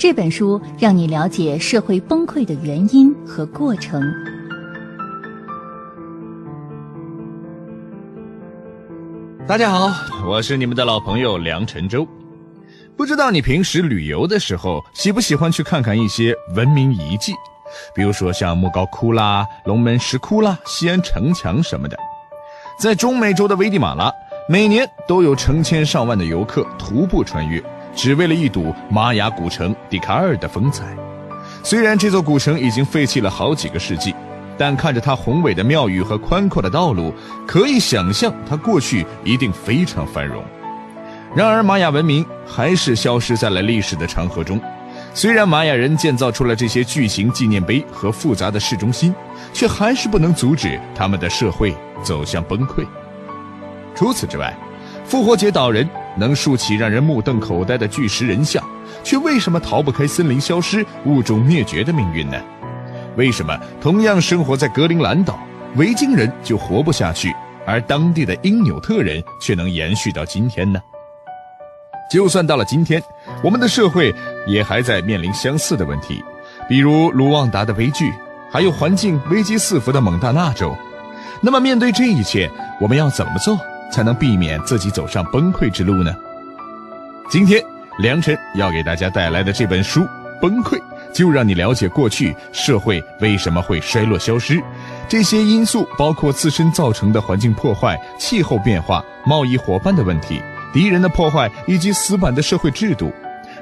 这本书让你了解社会崩溃的原因和过程。大家好，我是你们的老朋友梁晨洲。不知道你平时旅游的时候喜不喜欢去看看一些文明遗迹，比如说像莫高窟啦、龙门石窟啦、西安城墙什么的。在中美洲的危地马拉，每年都有成千上万的游客徒步穿越，只为了一睹玛雅古城迪卡尔的风采。虽然这座古城已经废弃了好几个世纪。但看着它宏伟的庙宇和宽阔的道路，可以想象它过去一定非常繁荣。然而，玛雅文明还是消失在了历史的长河中。虽然玛雅人建造出了这些巨型纪念碑和复杂的市中心，却还是不能阻止他们的社会走向崩溃。除此之外，复活节岛人能竖起让人目瞪口呆的巨石人像，却为什么逃不开森林消失、物种灭绝的命运呢？为什么同样生活在格陵兰岛，维京人就活不下去，而当地的因纽特人却能延续到今天呢？就算到了今天，我们的社会也还在面临相似的问题，比如卢旺达的悲剧，还有环境危机四伏的蒙大纳州。那么，面对这一切，我们要怎么做才能避免自己走上崩溃之路呢？今天，梁晨要给大家带来的这本书《崩溃》。就让你了解过去社会为什么会衰落消失，这些因素包括自身造成的环境破坏、气候变化、贸易伙伴的问题、敌人的破坏以及死板的社会制度。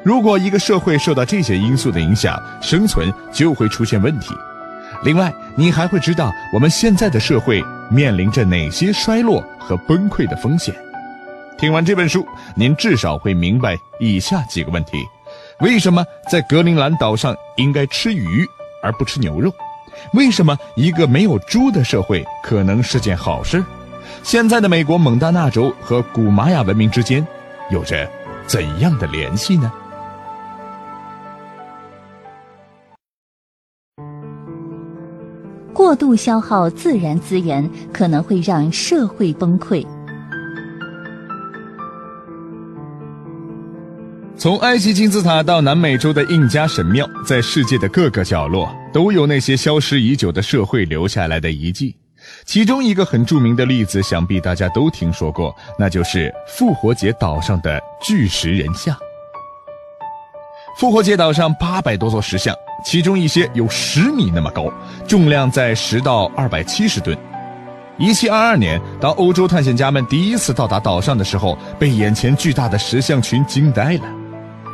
如果一个社会受到这些因素的影响，生存就会出现问题。另外，你还会知道我们现在的社会面临着哪些衰落和崩溃的风险。听完这本书，您至少会明白以下几个问题。为什么在格陵兰岛上应该吃鱼而不吃牛肉？为什么一个没有猪的社会可能是件好事？现在的美国蒙大纳州和古玛雅文明之间有着怎样的联系呢？过度消耗自然资源可能会让社会崩溃。从埃及金字塔到南美洲的印加神庙，在世界的各个角落都有那些消失已久的社会留下来的遗迹。其中一个很著名的例子，想必大家都听说过，那就是复活节岛上的巨石人像。复活节岛上八百多座石像，其中一些有十米那么高，重量在十到二百七十吨。一七二二年，当欧洲探险家们第一次到达岛上的时候，被眼前巨大的石像群惊呆了。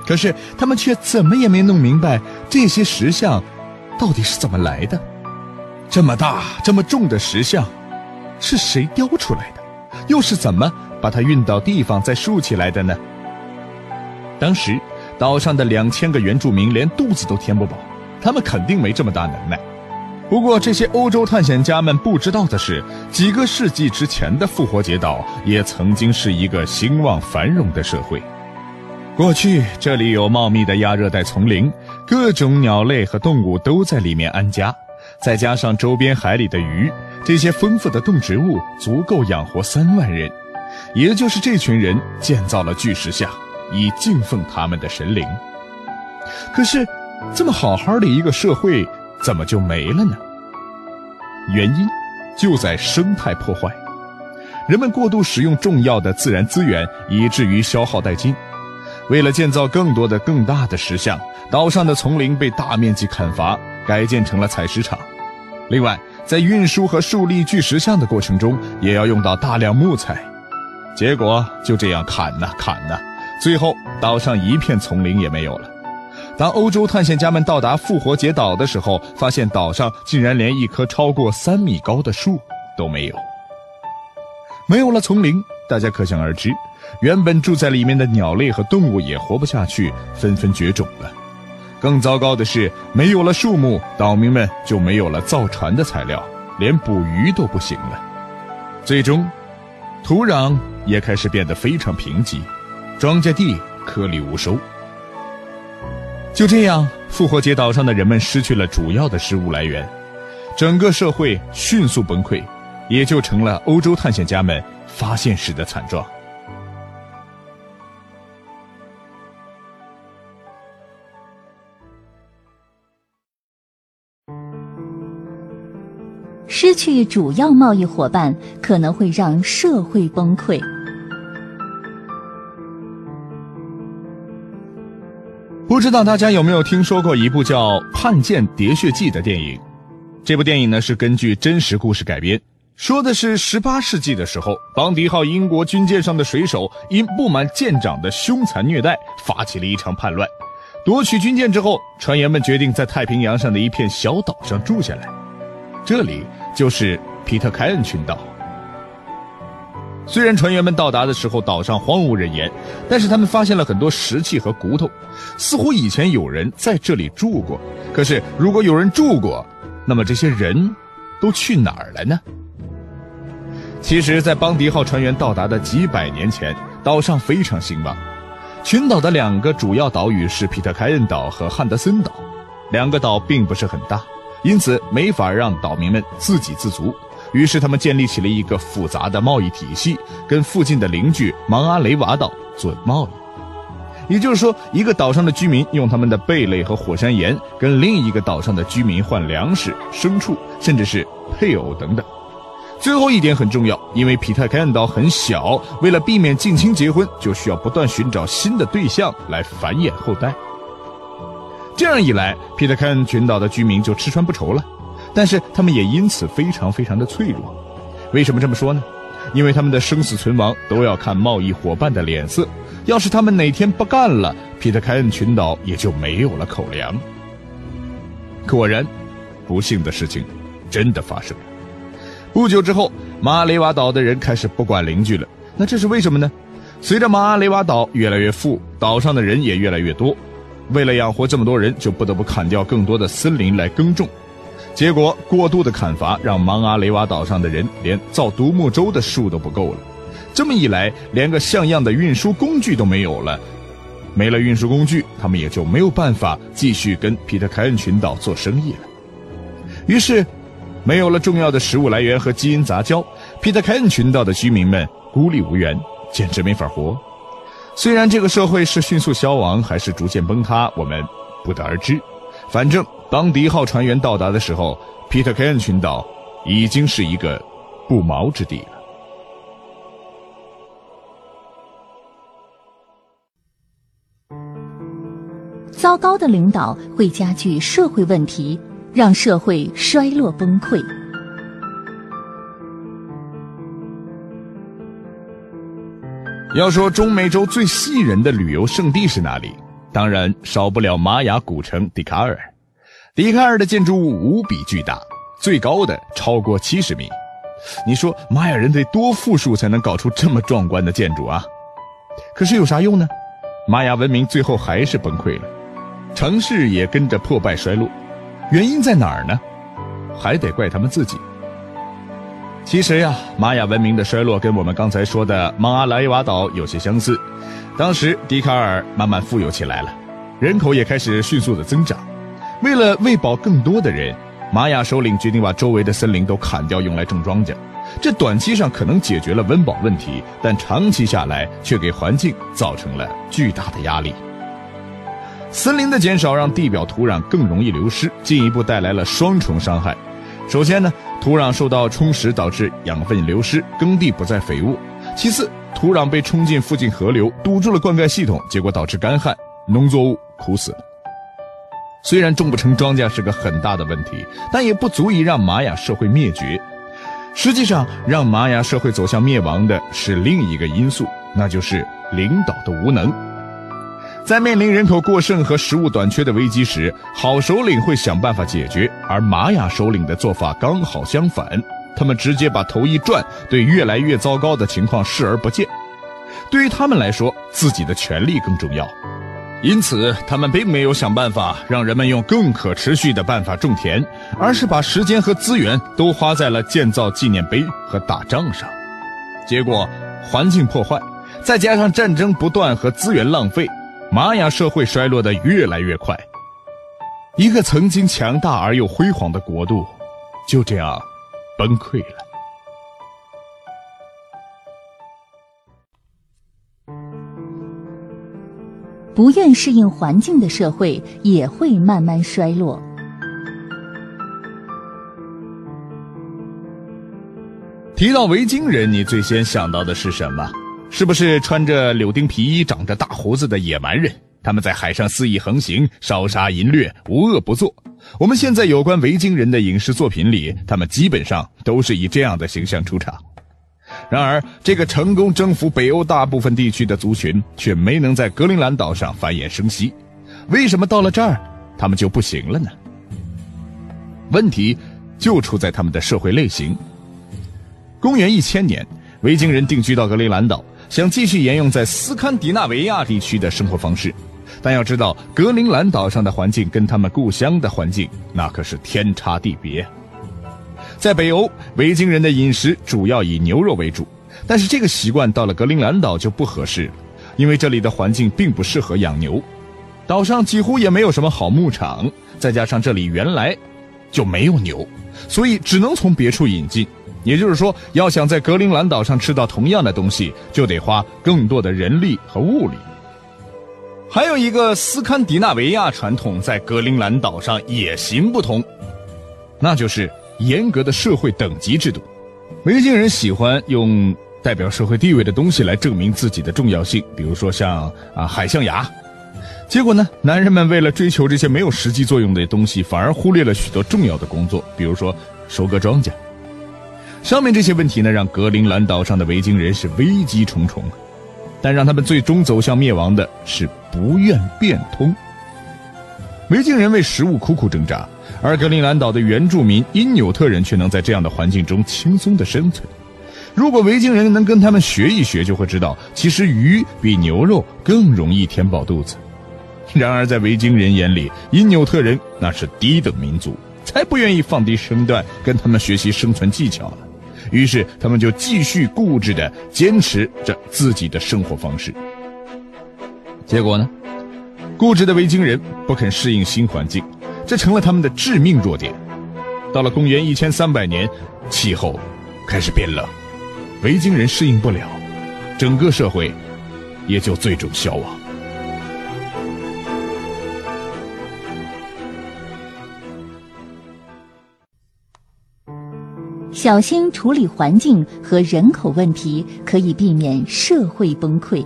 可是他们却怎么也没弄明白这些石像到底是怎么来的。这么大、这么重的石像，是谁雕出来的？又是怎么把它运到地方再竖起来的呢？当时岛上的两千个原住民连肚子都填不饱，他们肯定没这么大能耐。不过，这些欧洲探险家们不知道的是，几个世纪之前的复活节岛也曾经是一个兴旺繁荣的社会。过去这里有茂密的亚热带丛林，各种鸟类和动物都在里面安家，再加上周边海里的鱼，这些丰富的动植物足够养活三万人。也就是这群人建造了巨石像，以敬奉他们的神灵。可是，这么好好的一个社会，怎么就没了呢？原因就在生态破坏，人们过度使用重要的自然资源，以至于消耗殆尽。为了建造更多的、更大的石像，岛上的丛林被大面积砍伐，改建成了采石场。另外，在运输和树立巨石像的过程中，也要用到大量木材。结果就这样砍呐砍呐，最后岛上一片丛林也没有了。当欧洲探险家们到达复活节岛的时候，发现岛上竟然连一棵超过三米高的树都没有。没有了丛林，大家可想而知。原本住在里面的鸟类和动物也活不下去，纷纷绝种了。更糟糕的是，没有了树木，岛民们就没有了造船的材料，连捕鱼都不行了。最终，土壤也开始变得非常贫瘠，庄稼地颗粒无收。就这样复活节岛上的人们失去了主要的食物来源。整个社会迅速崩溃也就成了欧洲探险家们发现时的惨状。失去主要贸易伙伴可能会让社会崩溃。不知道大家有没有听说过一部叫《叛剑喋血记》的电影？这部电影呢是根据真实故事改编，说的是十八世纪的时候，邦迪号英国军舰上的水手因不满舰长的凶残虐待，发起了一场叛乱。夺取军舰之后，船员们决定在太平洋上的一片小岛上住下来，这里就是皮特凯恩群岛。虽然船员们到达的时候岛上荒无人烟，但是他们发现了很多石器和骨头，似乎以前有人在这里住过。可是，如果有人住过，那么这些人都去哪儿了呢？其实，在邦迪号船员到达的几百年前，岛上非常兴旺。群岛的两个主要岛屿是皮特凯恩岛和汉德森岛，两个岛并不是很大，因此没法让岛民们自给自足。于是他们建立起了一个复杂的贸易体系，跟附近的邻居芒阿雷瓦岛做贸易。也就是说，一个岛上的居民用他们的贝类和火山岩，跟另一个岛上的居民换粮食、牲畜，甚至是配偶等等。最后一点很重要，因为皮特凯恩岛很小，为了避免近亲结婚，就需要不断寻找新的对象来繁衍后代。这样一来，皮特凯恩群岛的居民就吃穿不愁了，但是他们也因此非常非常的脆弱。为什么这么说呢？因为他们的生死存亡都要看贸易伙伴的脸色，要是他们哪天不干了，皮特凯恩群岛也就没有了口粮。果然，不幸的事情真的发生了。不久之后，马阿雷瓦岛的人开始不管邻居了。那这是为什么呢？随着马阿雷瓦岛越来越富，岛上的人也越来越多。为了养活这么多人，就不得不砍掉更多的森林来耕种。结果，过度的砍伐让芒阿雷瓦岛上的人连造独木舟的树都不够了。这么一来，连个像样的运输工具都没有了。没了运输工具，他们也就没有办法继续跟皮特凯恩群岛做生意了。于是。没有了重要的食物来源和基因杂交，皮特凯恩群岛的居民们孤立无援，简直没法活。虽然这个社会是迅速消亡还是逐渐崩塌，我们不得而知。反正当敌号船员到达的时候，皮特凯恩群岛已经是一个不毛之地了。糟糕的领导会加剧社会问题。让社会衰落崩溃。要说中美洲最吸引人的旅游胜地是哪里？当然少不了玛雅古城迪卡尔。迪卡尔的建筑物无比巨大，最高的超过七十米。你说玛雅人得多富庶才能搞出这么壮观的建筑啊？可是有啥用呢？玛雅文明最后还是崩溃了，城市也跟着破败衰落。原因在哪儿呢？还得怪他们自己。其实呀，玛雅文明的衰落跟我们刚才说的芒阿莱瓦岛有些相似。当时迪卡尔慢慢富有起来了，人口也开始迅速的增长。为了喂饱更多的人，玛雅首领决定把周围的森林都砍掉，用来种庄稼。这短期上可能解决了温饱问题，但长期下来却给环境造成了巨大的压力。森林的减少让地表土壤更容易流失，进一步带来了双重伤害。首先呢，土壤受到充实导致养分流失，耕地不再肥沃；其次，土壤被冲进附近河流，堵住了灌溉系统，结果导致干旱，农作物枯死了。虽然种不成庄稼是个很大的问题，但也不足以让玛雅社会灭绝。实际上，让玛雅社会走向灭亡的是另一个因素，那就是领导的无能。在面临人口过剩和食物短缺的危机时，好首领会想办法解决，而玛雅首领的做法刚好相反，他们直接把头一转，对越来越糟糕的情况视而不见。对于他们来说，自己的权利更重要，因此他们并没有想办法让人们用更可持续的办法种田，而是把时间和资源都花在了建造纪念碑和打仗上。结果，环境破坏，再加上战争不断和资源浪费。玛雅社会衰落的越来越快，一个曾经强大而又辉煌的国度，就这样崩溃了。不愿适应环境的社会也会慢慢衰落。提到维京人，你最先想到的是什么？是不是穿着柳丁皮衣、长着大胡子的野蛮人？他们在海上肆意横行，烧杀淫掠，无恶不作。我们现在有关维京人的影视作品里，他们基本上都是以这样的形象出场。然而，这个成功征服北欧大部分地区的族群，却没能在格陵兰岛上繁衍生息。为什么到了这儿，他们就不行了呢？问题就出在他们的社会类型。公元一千年，维京人定居到格陵兰岛，想继续沿用在斯堪的纳维亚地区的生活方式。但要知道，格陵兰岛上的环境跟他们故乡的环境那可是天差地别。在北欧，维京人的饮食主要以牛肉为主，但是这个习惯到了格陵兰岛就不合适了，因为这里的环境并不适合养牛，岛上几乎也没有什么好牧场，再加上这里原来就没有牛，所以只能从别处引进。也就是说，要想在格陵兰岛上吃到同样的东西，就得花更多的人力和物力。还有一个斯堪的纳维亚传统在格陵兰岛上也行不通，那就是严格的社会等级制度。维京人喜欢用代表社会地位的东西来证明自己的重要性，比如说像啊海象牙。结果呢，男人们为了追求这些没有实际作用的东西，反而忽略了许多重要的工作，比如说收割庄稼。上面这些问题呢，让格陵兰岛上的维京人是危机重重，但让他们最终走向灭亡的是不愿变通。维京人为食物苦苦挣扎，而格陵兰岛的原住民因纽特人却能在这样的环境中轻松的生存。如果维京人能跟他们学一学，就会知道，其实鱼比牛肉更容易填饱肚子。然而，在维京人眼里，因纽特人那是低等民族，才不愿意放低身段跟他们学习生存技巧呢。于是，他们就继续固执地坚持着自己的生活方式。结果呢？固执的维京人不肯适应新环境，这成了他们的致命弱点。到了公元一千三百年，气候开始变冷，维京人适应不了，整个社会也就最终消亡。小心处理环境和人口问题，可以避免社会崩溃。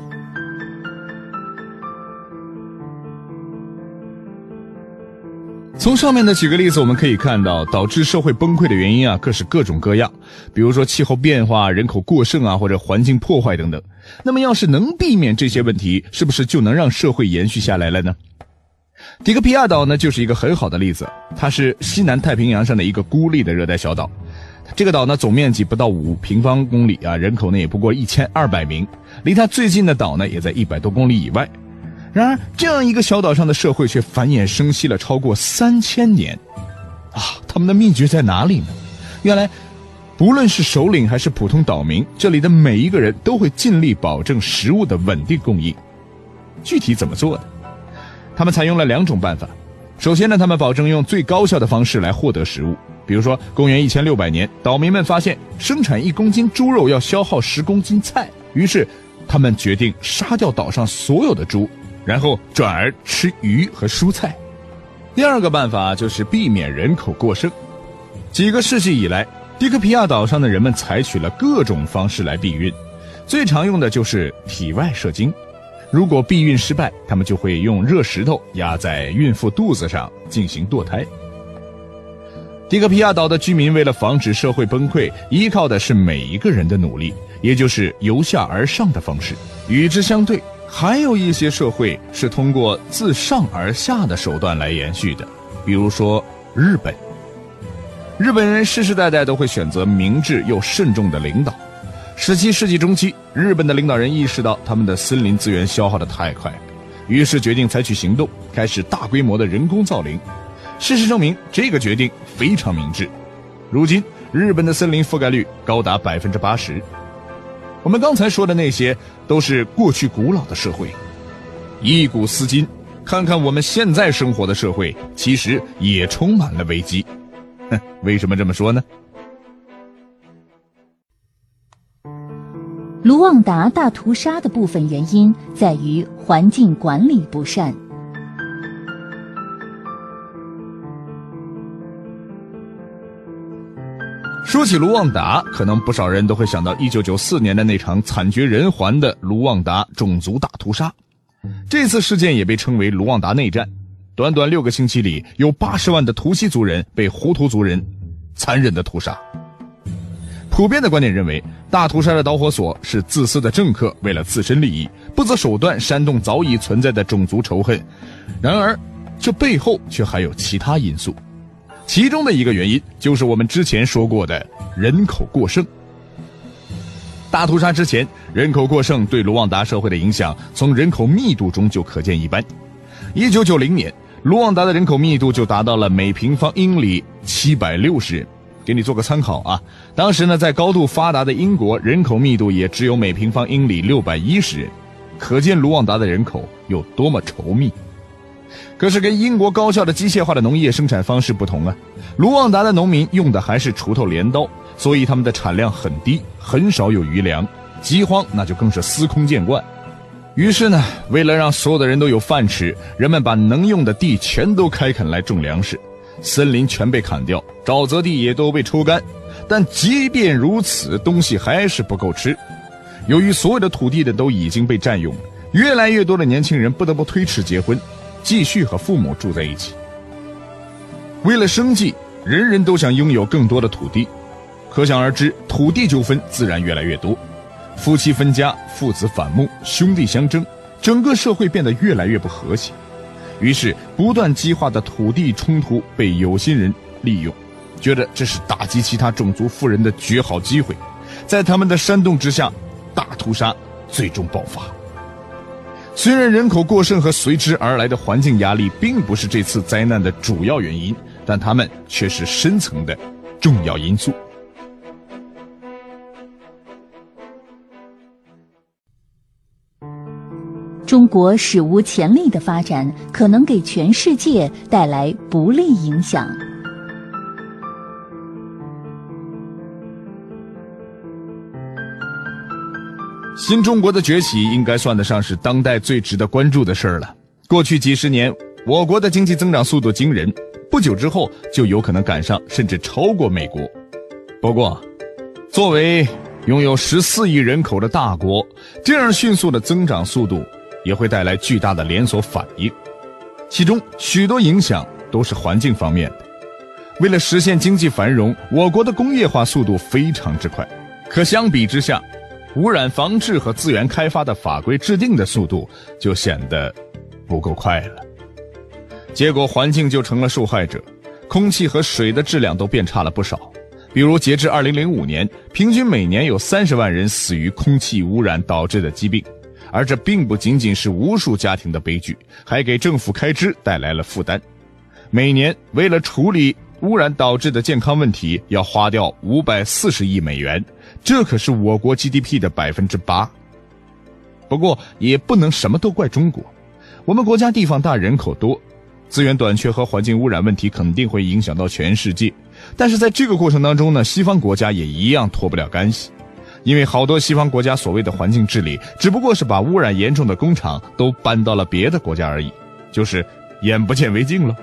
从上面的几个例子，我们可以看到，导致社会崩溃的原因啊，可是各种各样。比如说气候变化、人口过剩啊，或者环境破坏等等。那么，要是能避免这些问题，是不是就能让社会延续下来了呢？迪克皮亚岛呢，就是一个很好的例子。它是西南太平洋上的一个孤立的热带小岛。这个岛呢，总面积不到五平方公里啊，人口呢也不过一千二百名，离它最近的岛呢也在一百多公里以外。然而，这样一个小岛上的社会却繁衍生息了超过三千年，啊，他们的秘诀在哪里呢？原来，不论是首领还是普通岛民，这里的每一个人都会尽力保证食物的稳定供应。具体怎么做的？他们采用了两种办法。首先呢，他们保证用最高效的方式来获得食物。比如说，公元一千六百年，岛民们发现生产一公斤猪肉要消耗十公斤菜，于是他们决定杀掉岛上所有的猪，然后转而吃鱼和蔬菜。第二个办法就是避免人口过剩。几个世纪以来，迪克皮亚岛上的人们采取了各种方式来避孕，最常用的就是体外射精。如果避孕失败，他们就会用热石头压在孕妇肚子上进行堕胎。迪克皮亚岛的居民为了防止社会崩溃，依靠的是每一个人的努力，也就是由下而上的方式。与之相对，还有一些社会是通过自上而下的手段来延续的，比如说日本。日本人世世代代都会选择明智又慎重的领导。十七世纪中期，日本的领导人意识到他们的森林资源消耗的太快，于是决定采取行动，开始大规模的人工造林。事实证明，这个决定非常明智。如今，日本的森林覆盖率高达百分之八十。我们刚才说的那些都是过去古老的社会。一古思今，看看我们现在生活的社会，其实也充满了危机。哼，为什么这么说呢？卢旺达大屠杀的部分原因在于环境管理不善。说起卢旺达，可能不少人都会想到1994年的那场惨绝人寰的卢旺达种族大屠杀。这次事件也被称为卢旺达内战。短短六个星期里，有八十万的图西族人被胡图族人残忍的屠杀。普遍的观点认为，大屠杀的导火索是自私的政客为了自身利益，不择手段煽动早已存在的种族仇恨。然而，这背后却还有其他因素。其中的一个原因就是我们之前说过的人口过剩。大屠杀之前，人口过剩对卢旺达社会的影响，从人口密度中就可见一斑。一九九零年，卢旺达的人口密度就达到了每平方英里七百六十人。给你做个参考啊，当时呢，在高度发达的英国，人口密度也只有每平方英里六百一十人，可见卢旺达的人口有多么稠密。可是跟英国高效的机械化的农业生产方式不同啊，卢旺达的农民用的还是锄头镰刀，所以他们的产量很低，很少有余粮，饥荒那就更是司空见惯。于是呢，为了让所有的人都有饭吃，人们把能用的地全都开垦来种粮食，森林全被砍掉，沼泽地也都被抽干。但即便如此，东西还是不够吃。由于所有的土地的都已经被占用，越来越多的年轻人不得不推迟结婚。继续和父母住在一起。为了生计，人人都想拥有更多的土地，可想而知，土地纠纷自然越来越多。夫妻分家，父子反目，兄弟相争，整个社会变得越来越不和谐。于是，不断激化的土地冲突被有心人利用，觉得这是打击其他种族富人的绝好机会。在他们的煽动之下，大屠杀最终爆发。虽然人口过剩和随之而来的环境压力并不是这次灾难的主要原因，但它们却是深层的重要因素。中国史无前例的发展，可能给全世界带来不利影响。新中国的崛起应该算得上是当代最值得关注的事儿了。过去几十年，我国的经济增长速度惊人，不久之后就有可能赶上甚至超过美国。不过，作为拥有十四亿人口的大国，这样迅速的增长速度也会带来巨大的连锁反应，其中许多影响都是环境方面的。为了实现经济繁荣，我国的工业化速度非常之快，可相比之下，污染防治和资源开发的法规制定的速度就显得不够快了，结果环境就成了受害者，空气和水的质量都变差了不少。比如，截至二零零五年，平均每年有三十万人死于空气污染导致的疾病，而这并不仅仅是无数家庭的悲剧，还给政府开支带来了负担。每年为了处理污染导致的健康问题，要花掉五百四十亿美元。这可是我国 GDP 的百分之八。不过也不能什么都怪中国，我们国家地方大人口多，资源短缺和环境污染问题肯定会影响到全世界。但是在这个过程当中呢，西方国家也一样脱不了干系，因为好多西方国家所谓的环境治理，只不过是把污染严重的工厂都搬到了别的国家而已，就是眼不见为净了。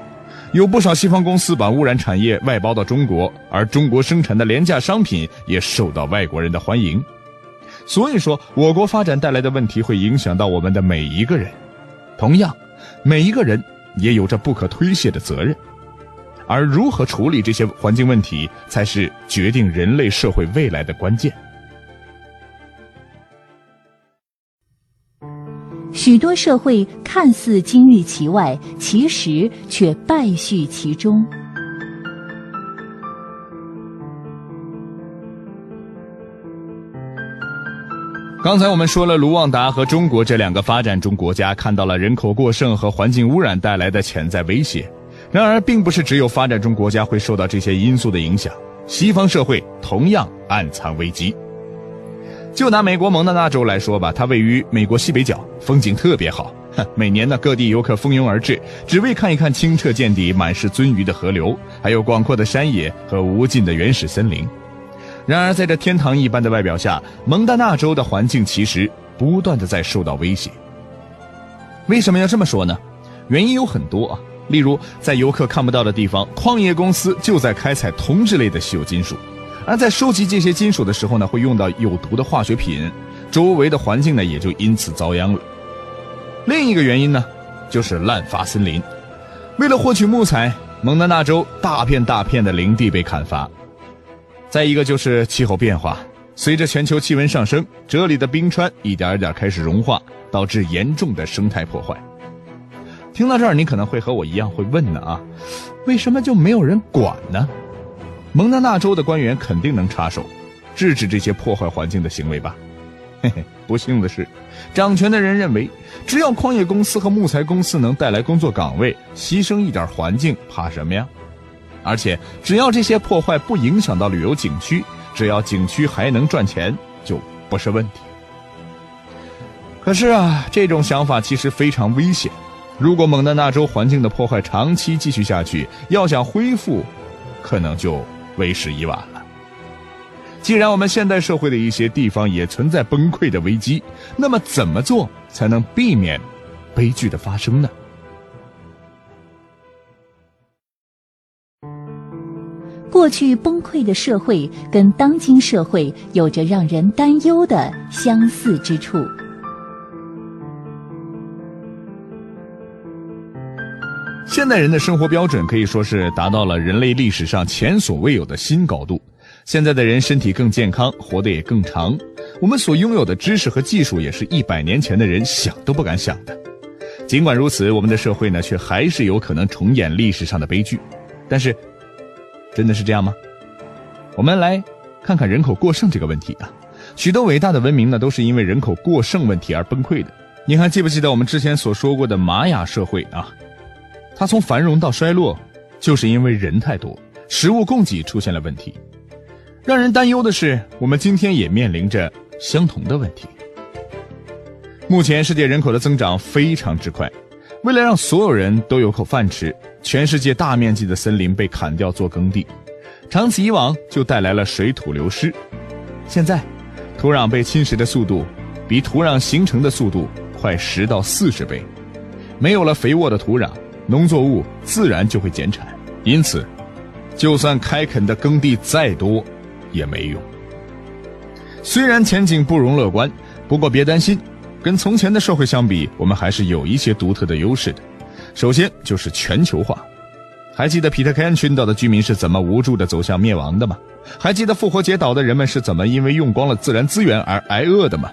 有不少西方公司把污染产业外包到中国，而中国生产的廉价商品也受到外国人的欢迎。所以说，我国发展带来的问题会影响到我们的每一个人。同样，每一个人也有着不可推卸的责任。而如何处理这些环境问题，才是决定人类社会未来的关键。许多社会看似金玉其外，其实却败絮其中。刚才我们说了，卢旺达和中国这两个发展中国家看到了人口过剩和环境污染带来的潜在威胁。然而，并不是只有发展中国家会受到这些因素的影响，西方社会同样暗藏危机。就拿美国蒙大拿州来说吧，它位于美国西北角，风景特别好。每年呢，各地游客蜂拥而至，只为看一看清澈见底、满是鳟鱼的河流，还有广阔的山野和无尽的原始森林。然而，在这天堂一般的外表下，蒙大拿州的环境其实不断的在受到威胁。为什么要这么说呢？原因有很多啊，例如在游客看不到的地方，矿业公司就在开采铜质类的稀有金属。而在收集这些金属的时候呢，会用到有毒的化学品，周围的环境呢也就因此遭殃了。另一个原因呢，就是滥伐森林。为了获取木材，蒙德纳州大片大片的林地被砍伐。再一个就是气候变化，随着全球气温上升，这里的冰川一点一点开始融化，导致严重的生态破坏。听到这儿，你可能会和我一样会问呢啊，为什么就没有人管呢？蒙大纳州的官员肯定能插手，制止这些破坏环境的行为吧？嘿嘿，不幸的是，掌权的人认为，只要矿业公司和木材公司能带来工作岗位，牺牲一点环境，怕什么呀？而且，只要这些破坏不影响到旅游景区，只要景区还能赚钱，就不是问题。可是啊，这种想法其实非常危险。如果蒙大纳州环境的破坏长期继续下去，要想恢复，可能就……为时已晚了。既然我们现代社会的一些地方也存在崩溃的危机，那么怎么做才能避免悲剧的发生呢？过去崩溃的社会跟当今社会有着让人担忧的相似之处。现代人的生活标准可以说是达到了人类历史上前所未有的新高度。现在的人身体更健康，活得也更长。我们所拥有的知识和技术也是一百年前的人想都不敢想的。尽管如此，我们的社会呢，却还是有可能重演历史上的悲剧。但是，真的是这样吗？我们来看看人口过剩这个问题啊。许多伟大的文明呢，都是因为人口过剩问题而崩溃的。你还记不记得我们之前所说过的玛雅社会啊？它从繁荣到衰落，就是因为人太多，食物供给出现了问题。让人担忧的是，我们今天也面临着相同的问题。目前世界人口的增长非常之快，为了让所有人都有口饭吃，全世界大面积的森林被砍掉做耕地，长此以往就带来了水土流失。现在，土壤被侵蚀的速度比土壤形成的速度快十到四十倍，没有了肥沃的土壤。农作物自然就会减产，因此，就算开垦的耕地再多，也没用。虽然前景不容乐观，不过别担心，跟从前的社会相比，我们还是有一些独特的优势的。首先就是全球化。还记得皮特凯恩群岛的居民是怎么无助的走向灭亡的吗？还记得复活节岛的人们是怎么因为用光了自然资源而挨饿的吗？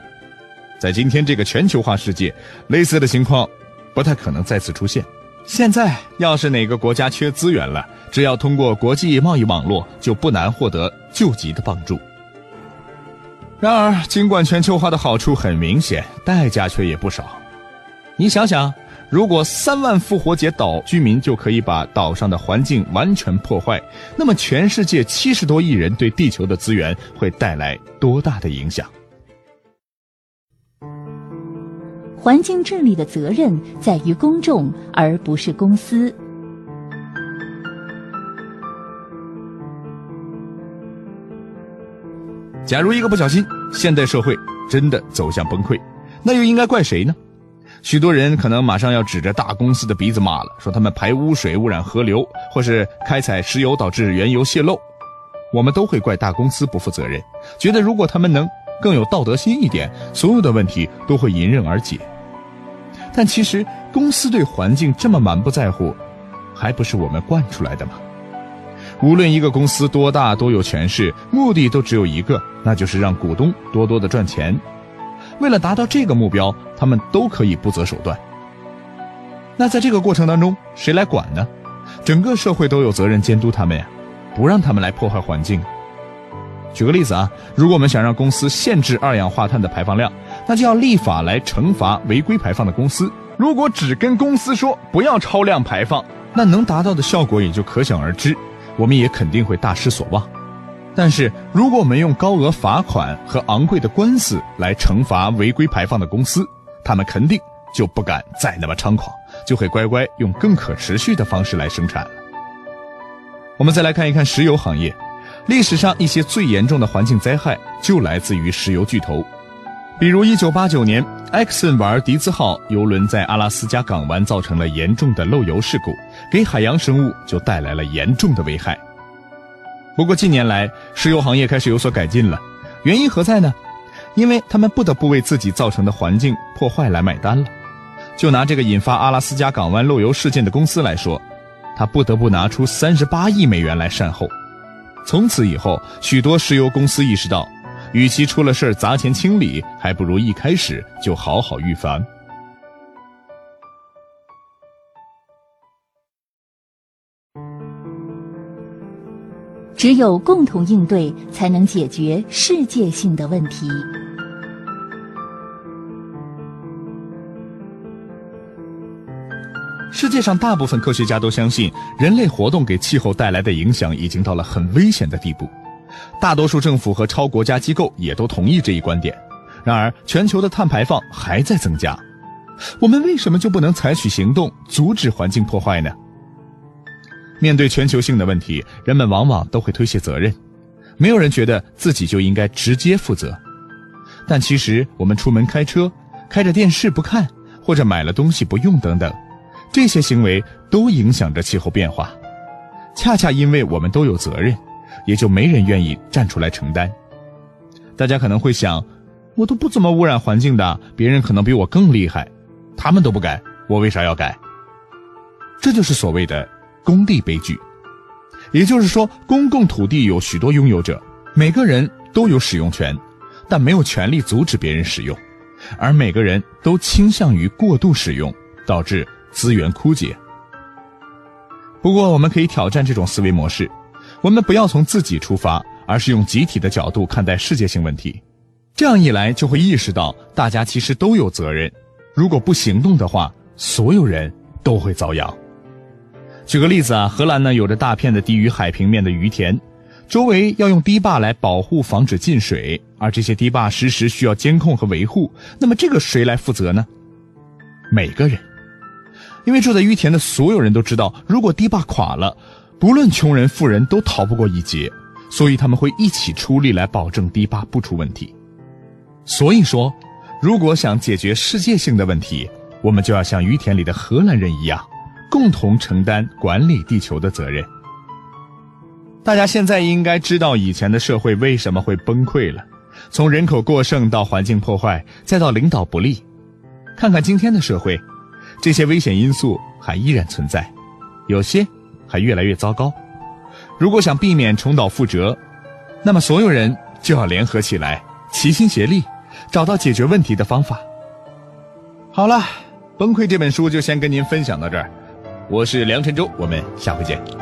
在今天这个全球化世界，类似的情况不太可能再次出现。现在，要是哪个国家缺资源了，只要通过国际贸易网络，就不难获得救急的帮助。然而，尽管全球化的好处很明显，代价却也不少。你想想，如果三万复活节岛居民就可以把岛上的环境完全破坏，那么全世界七十多亿人对地球的资源会带来多大的影响？环境治理的责任在于公众，而不是公司。假如一个不小心，现代社会真的走向崩溃，那又应该怪谁呢？许多人可能马上要指着大公司的鼻子骂了，说他们排污水污染河流，或是开采石油导致原油泄漏。我们都会怪大公司不负责任，觉得如果他们能更有道德心一点，所有的问题都会迎刃而解。但其实，公司对环境这么满不在乎，还不是我们惯出来的吗？无论一个公司多大多有权势，目的都只有一个，那就是让股东多多的赚钱。为了达到这个目标，他们都可以不择手段。那在这个过程当中，谁来管呢？整个社会都有责任监督他们呀，不让他们来破坏环境。举个例子啊，如果我们想让公司限制二氧化碳的排放量，那就要立法来惩罚违规排放的公司。如果只跟公司说不要超量排放，那能达到的效果也就可想而知，我们也肯定会大失所望。但是，如果我们用高额罚款和昂贵的官司来惩罚违规排放的公司，他们肯定就不敢再那么猖狂，就会乖乖用更可持续的方式来生产了。我们再来看一看石油行业，历史上一些最严重的环境灾害就来自于石油巨头。比如，一九八九年，埃克森瓦尔迪兹号油轮在阿拉斯加港湾造成了严重的漏油事故，给海洋生物就带来了严重的危害。不过近年来，石油行业开始有所改进了，原因何在呢？因为他们不得不为自己造成的环境破坏来买单了。就拿这个引发阿拉斯加港湾漏油事件的公司来说，他不得不拿出三十八亿美元来善后。从此以后，许多石油公司意识到，与其出了事儿砸钱清理，还不如一开始就好好预防。只有共同应对，才能解决世界性的问题。世界上大部分科学家都相信，人类活动给气候带来的影响已经到了很危险的地步。大多数政府和超国家机构也都同意这一观点。然而，全球的碳排放还在增加，我们为什么就不能采取行动阻止环境破坏呢？面对全球性的问题，人们往往都会推卸责任，没有人觉得自己就应该直接负责。但其实，我们出门开车，开着电视不看，或者买了东西不用等等，这些行为都影响着气候变化。恰恰因为我们都有责任，也就没人愿意站出来承担。大家可能会想，我都不怎么污染环境的，别人可能比我更厉害，他们都不改，我为啥要改？这就是所谓的。公地悲剧，也就是说，公共土地有许多拥有者，每个人都有使用权，但没有权利阻止别人使用，而每个人都倾向于过度使用，导致资源枯竭。不过，我们可以挑战这种思维模式，我们不要从自己出发，而是用集体的角度看待世界性问题。这样一来，就会意识到大家其实都有责任。如果不行动的话，所有人都会遭殃。举个例子啊，荷兰呢有着大片的低于海平面的鱼田，周围要用堤坝来保护，防止进水，而这些堤坝时时需要监控和维护。那么这个谁来负责呢？每个人，因为住在鱼田的所有人都知道，如果堤坝垮了，不论穷人富人都逃不过一劫，所以他们会一起出力来保证堤坝不出问题。所以说，如果想解决世界性的问题，我们就要像鱼田里的荷兰人一样。共同承担管理地球的责任。大家现在应该知道以前的社会为什么会崩溃了，从人口过剩到环境破坏，再到领导不力。看看今天的社会，这些危险因素还依然存在，有些还越来越糟糕。如果想避免重蹈覆辙，那么所有人就要联合起来，齐心协力，找到解决问题的方法。好了，崩溃这本书就先跟您分享到这儿。我是梁晨洲，我们下回见。